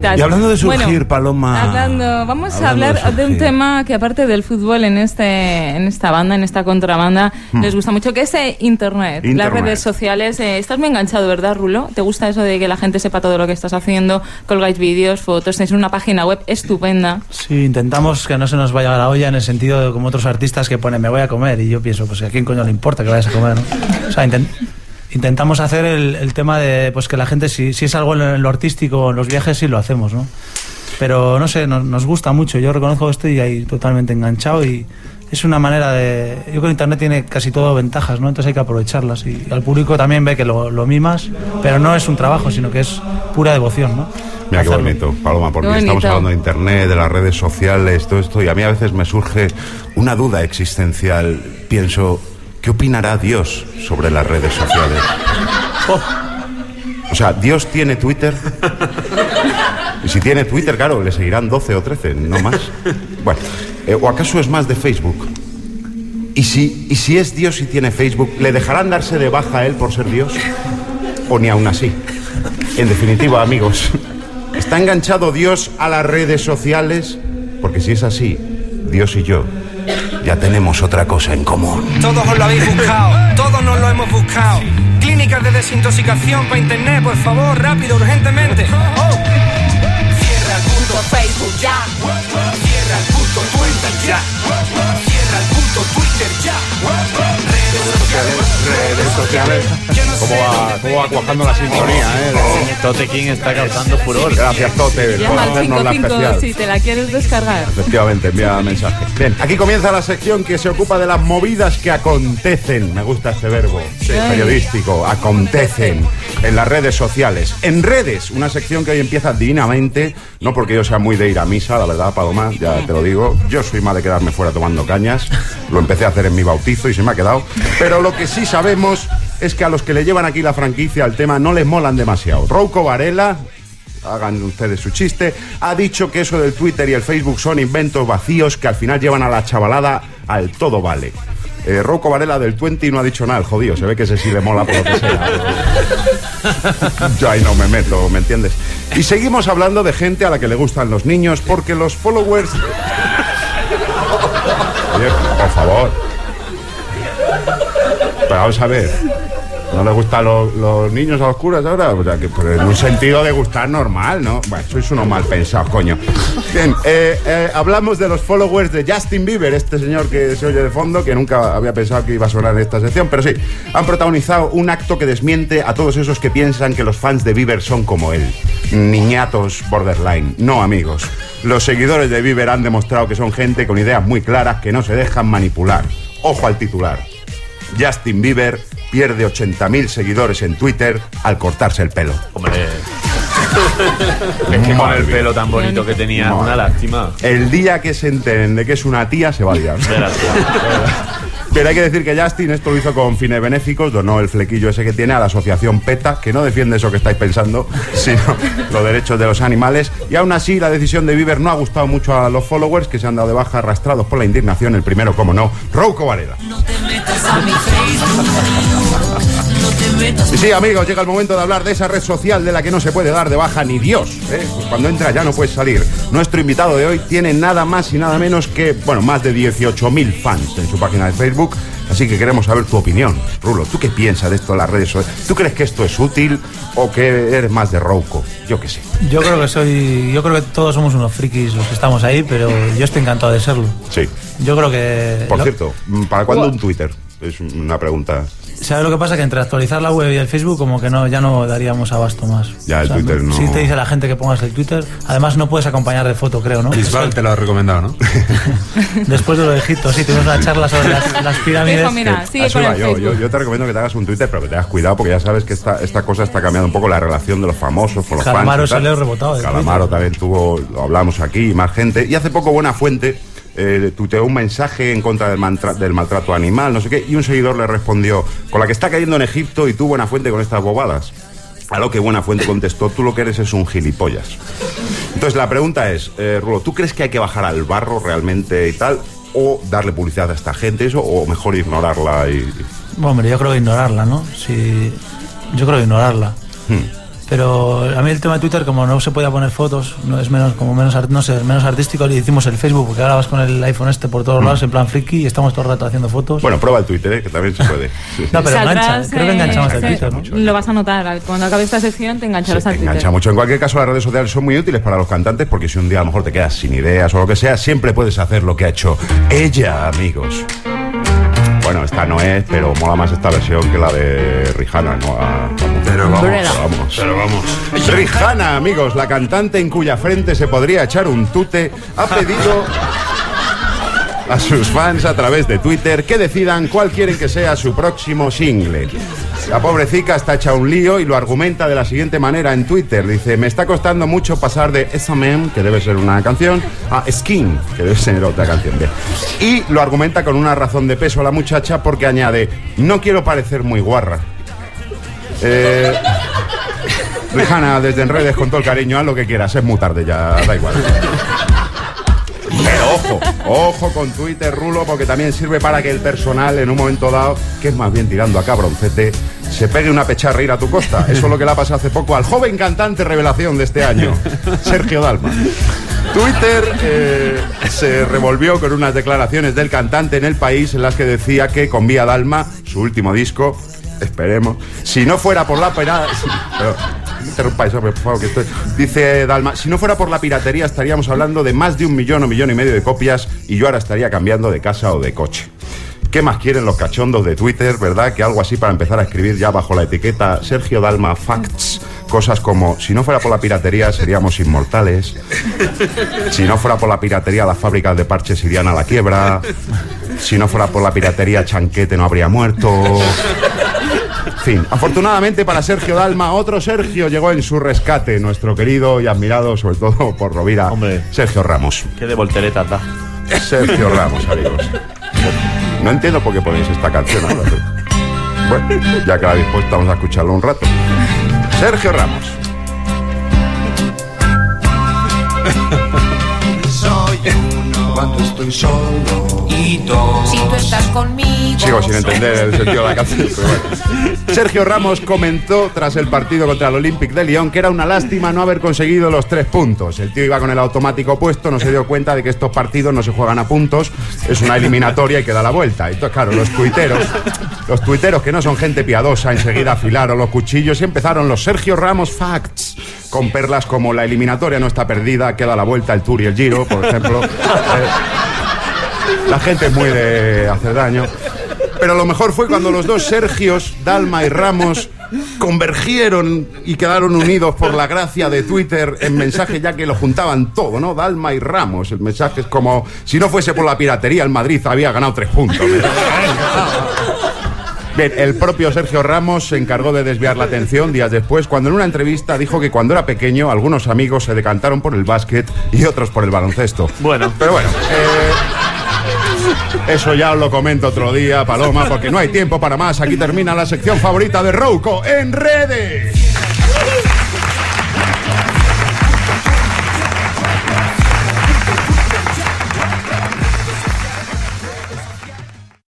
Y hablando de surgir, Bueno, Paloma. Hablando, vamos a hablar de, un tema que aparte del fútbol en este en esta banda, en esta contrabanda, les gusta mucho, que es eh, internet, las Hmm. Internet. redes sociales. Eh, estás muy enganchado, ¿verdad, Rulo? ¿Te gusta eso de que la gente sepa todo lo que estás haciendo? Colgáis vídeos, fotos, tenéis una página web estupenda. Sí, intentamos que no se nos vaya la olla en el sentido de como otros artistas que ponen me voy a comer y yo pienso, pues a quién coño le importa que vayas a comer, ¿no? O sea, intentamos hacer el, el tema de pues que la gente, si, si es algo en lo, artístico o en los viajes, sí lo hacemos, ¿no? Pero no sé, nos, nos gusta mucho, yo reconozco que estoy ahí totalmente enganchado y es una manera de... Yo creo que Internet tiene casi todo ventajas, ¿no? Entonces hay que aprovecharlas y al público también ve que lo, lo mimas, pero no es un trabajo, sino que es pura devoción, ¿no? Mira qué bonito, Paloma, porque bonito. estamos hablando de internet, de las redes sociales, todo esto, y a mí a veces me surge una duda existencial. Pienso, ¿qué opinará Dios sobre las redes sociales? Oh, O sea, ¿Dios tiene Twitter? Y si tiene Twitter, claro, le seguirán 12 o 13, no más. Bueno, eh, ¿o acaso es más de Facebook? ¿Y si, ¿Y si es Dios y tiene Facebook, ¿le dejarán darse de baja a él por ser Dios? ¿O ni aún así? En definitiva, amigos, ¿está enganchado Dios a las redes sociales? Porque si es así, Dios y yo ya tenemos otra cosa en común. Todos os lo habéis buscado, todos nos lo hemos buscado. Clínicas de desintoxicación para internet, por favor, rápido, urgentemente. Oh. Cierra el puto Facebook ya. Cierra el puto Twitter ya. Cierra el puto Twitter ya. Redes sociales. redes sociales. ¿Cómo va, cómo va cuajando la sintonía, eh? Tote King está causando furor. Gracias, Tote, por hacernos la especial. 55 si te la quieres descargar. Efectivamente, envía mensaje. Bien, aquí comienza la sección que se ocupa de las movidas que acontecen. Me gusta este verbo periodístico. Acontecen en las redes sociales. En redes, una sección que hoy empieza divinamente. No porque yo sea muy de ir a misa, la verdad, Paloma, ya te lo digo. Yo soy más de quedarme fuera tomando cañas. Lo empecé a hacer en mi bautizo y se me ha quedado. Pero lo que sí sabemos es que a los que le llevan aquí la franquicia al tema no les molan demasiado. Rouco Varela, hagan ustedes su chiste, ha dicho que eso del Twitter y el Facebook son inventos vacíos que al final llevan a la chavalada al todo vale. Eh, Rocco Varela del 20 no ha dicho nada, el jodido, se ve que ese sí le mola por lo que sea. Yo ahí no me meto, ¿me entiendes? Y seguimos hablando de gente a la que le gustan los niños porque los followers... Por favor. Vamos a ver. ¿No le gustan los, niños a los curas ahora? En un sentido de gustar normal, ¿no? Bueno, sois unos mal pensados, coño. Bien, eh, eh, hablamos de los followers de Justin Bieber, este señor que se oye de fondo, que nunca había pensado que iba a sonar en esta sección, pero sí, han protagonizado un acto que desmiente a todos esos que piensan que los fans de Bieber son como él. Niñatos borderline. No, amigos. Los seguidores de Bieber han demostrado que son gente con ideas muy claras que no se dejan manipular. Ojo al titular. Justin Bieber pierde 80.000 seguidores en Twitter al cortarse el pelo. Hombre. es que con el pelo tan bonito que tenía, Madre. una lástima. El día que se enteren de que es una tía, se va a liar. Pero hay que decir que Justin esto lo hizo con fines benéficos, donó el flequillo ese que tiene a la asociación PETA, que no defiende eso que estáis pensando, sino los derechos de los animales. Y aún así, la decisión de Bieber no ha gustado mucho a los followers que se han dado de baja arrastrados por la indignación. El primero, como no, Rouco Varela. Y sí, amigos, llega el momento de hablar de esa red social de la que no se puede dar de baja ni Dios. ¿eh? Pues cuando entra ya no puedes salir. Nuestro invitado de hoy tiene nada más y nada menos que, bueno, más de 18.000 fans en su página de Facebook. Así que queremos saber tu opinión. Rulo, ¿tú qué piensas de esto de las redes sociales? ¿Tú crees que esto es útil o que eres más de Rouco? Yo qué sé. Yo creo que soy, yo creo que todos somos unos frikis los que estamos ahí, pero yo estoy encantado de serlo. Sí. Yo creo que. Por lo- cierto, ¿para cuándo un Twitter? Es una pregunta. ¿Sabes lo que pasa? Que entre actualizar la web y el Facebook, como que no, ya no daríamos abasto más. Ya, el Twitter no- Sí te dice la gente que pongas el Twitter. Además, no puedes acompañar de foto, creo, ¿no? Bisbal te lo ha recomendado, ¿no? Después de lo de Egipto, sí, tuvimos una charla sobre las, las pirámides. Dijo, mira, A sigue con el yo. Facebook. Yo, yo te recomiendo que te hagas un Twitter, pero que tengas cuidado porque ya sabes que esta, esta cosa está cambiando un poco la relación de los famosos con los Calamaro fans. salió rebotado Calamaro Twitter. también tuvo, lo hablamos aquí, más gente. Y hace poco Buena Fuente eh, tuiteó un mensaje en contra del, mantra- del maltrato animal, no sé qué, y un seguidor le respondió, con la que está cayendo en Egipto y tú Buena Fuente con estas bobadas. A lo que Buena Fuente contestó, tú lo que eres es un gilipollas. Entonces la pregunta es, eh, Rulo, ¿tú crees que hay que bajar al barro realmente y tal? ¿O darle publicidad a esta gente eso? ¿O mejor ignorarla y...? Bueno, hombre, yo creo que ignorarla, ¿no? Sí, yo creo que ignorarla. Pero a mí el tema de Twitter, como no se podía poner fotos, no es menos, como menos, no sé, menos artístico, le hicimos el Facebook, porque ahora vas con el iPhone este por todos lados en plan friki y estamos todo el rato haciendo fotos. Bueno, prueba el Twitter, ¿eh? que también se puede. Sí. No, pero Saldrás, engancha, creo que engancha más el eh, Twitter, ¿no? Lo vas a notar. Cuando acabe esta sección te engancharás Sí, al te Twitter. engancha mucho. En cualquier caso, las redes sociales son muy útiles para los cantantes porque si un día a lo mejor te quedas sin ideas o lo que sea, siempre puedes hacer lo que ha hecho ella, amigos. Bueno, esta no es, pero mola más esta versión que la de Rihanna, ¿no? Ah, vamos. Pero vamos, Umbrella. vamos. pero vamos. Rihanna, amigos, la cantante en cuya frente se podría echar un tute, ha pedido a sus fans a través de Twitter que decidan cuál quieren que sea su próximo single. La pobrecita está hecha un lío y lo argumenta de la siguiente manera en Twitter. Dice, me está costando mucho pasar de S.M., que debe ser una canción, a Skin, que debe ser otra canción. Y lo argumenta con una razón de peso a la muchacha porque añade, no quiero parecer muy guarra. Eh, desde en redes con todo el cariño, haz lo que quieras, es muy tarde ya, da igual. Ojo, con Twitter, Rulo, porque también sirve para que el personal en un momento dado, que es más bien tirando a cabroncete, se pegue una pecharra ir a tu costa. Eso es lo que le ha pasado hace poco al joven cantante revelación de este año, Sergio Dalma. Twitter eh, se revolvió con unas declaraciones del cantante en el país en las que decía que con Vía Dalma, su último disco, esperemos, si no fuera por la pera... Eso, por favor, que estoy... Dice Dalma, si no fuera por la piratería estaríamos hablando de más de un millón o millón y medio de copias y yo ahora estaría cambiando de casa o de coche. ¿Qué más quieren los cachondos de Twitter, verdad? Que algo así para empezar a escribir ya bajo la etiqueta Sergio Dalma Facts. Cosas como, si no fuera por la piratería seríamos inmortales. Si no fuera por la piratería las fábricas de parches irían a la quiebra. Si no fuera por la piratería Chanquete no habría muerto. Fin, afortunadamente para Sergio Dalma, otro Sergio llegó en su rescate, nuestro querido y admirado, sobre todo por Rovira, Hombre. Sergio Ramos. Qué de volteretas da. Sergio Ramos, amigos. No entiendo por qué ponéis esta canción ahora. pero- Bueno, ya que la habéis puesto, vamos a escucharlo un rato. Sergio Ramos. Estoy solo y. Si tú estás conmigo. Sigo sin entender el sentido de la canción, pero bueno. Sergio Ramos comentó tras el partido contra el Olympic de Lyon que era una lástima no haber conseguido los tres puntos. El tío iba con el automático puesto, no se dio cuenta de que estos partidos no se juegan a puntos, es una eliminatoria y que da la vuelta. Entonces, claro, los tuiteros, los tuiteros que no son gente piadosa, enseguida afilaron los cuchillos y empezaron los Sergio Ramos Facts. Con perlas como la eliminatoria no está perdida, queda la vuelta el Tour y el Giro, por ejemplo. Eh, la gente es muy de hacer daño. Pero lo mejor fue cuando los dos Sergios, Dalma y Ramos, convergieron y quedaron unidos por la gracia de Twitter en mensaje ya que lo juntaban todo, ¿no? Dalma y Ramos. El mensaje es como, si no fuese por la piratería, el Madrid había ganado tres puntos. Bien, el propio Sergio Ramos se encargó de desviar la atención días después cuando en una entrevista dijo que cuando era pequeño algunos amigos se decantaron por el básquet y otros por el baloncesto. Bueno. Pero bueno, eh, eso ya os lo comento otro día, Paloma, porque no hay tiempo para más. Aquí termina la sección favorita de Rouco en redes.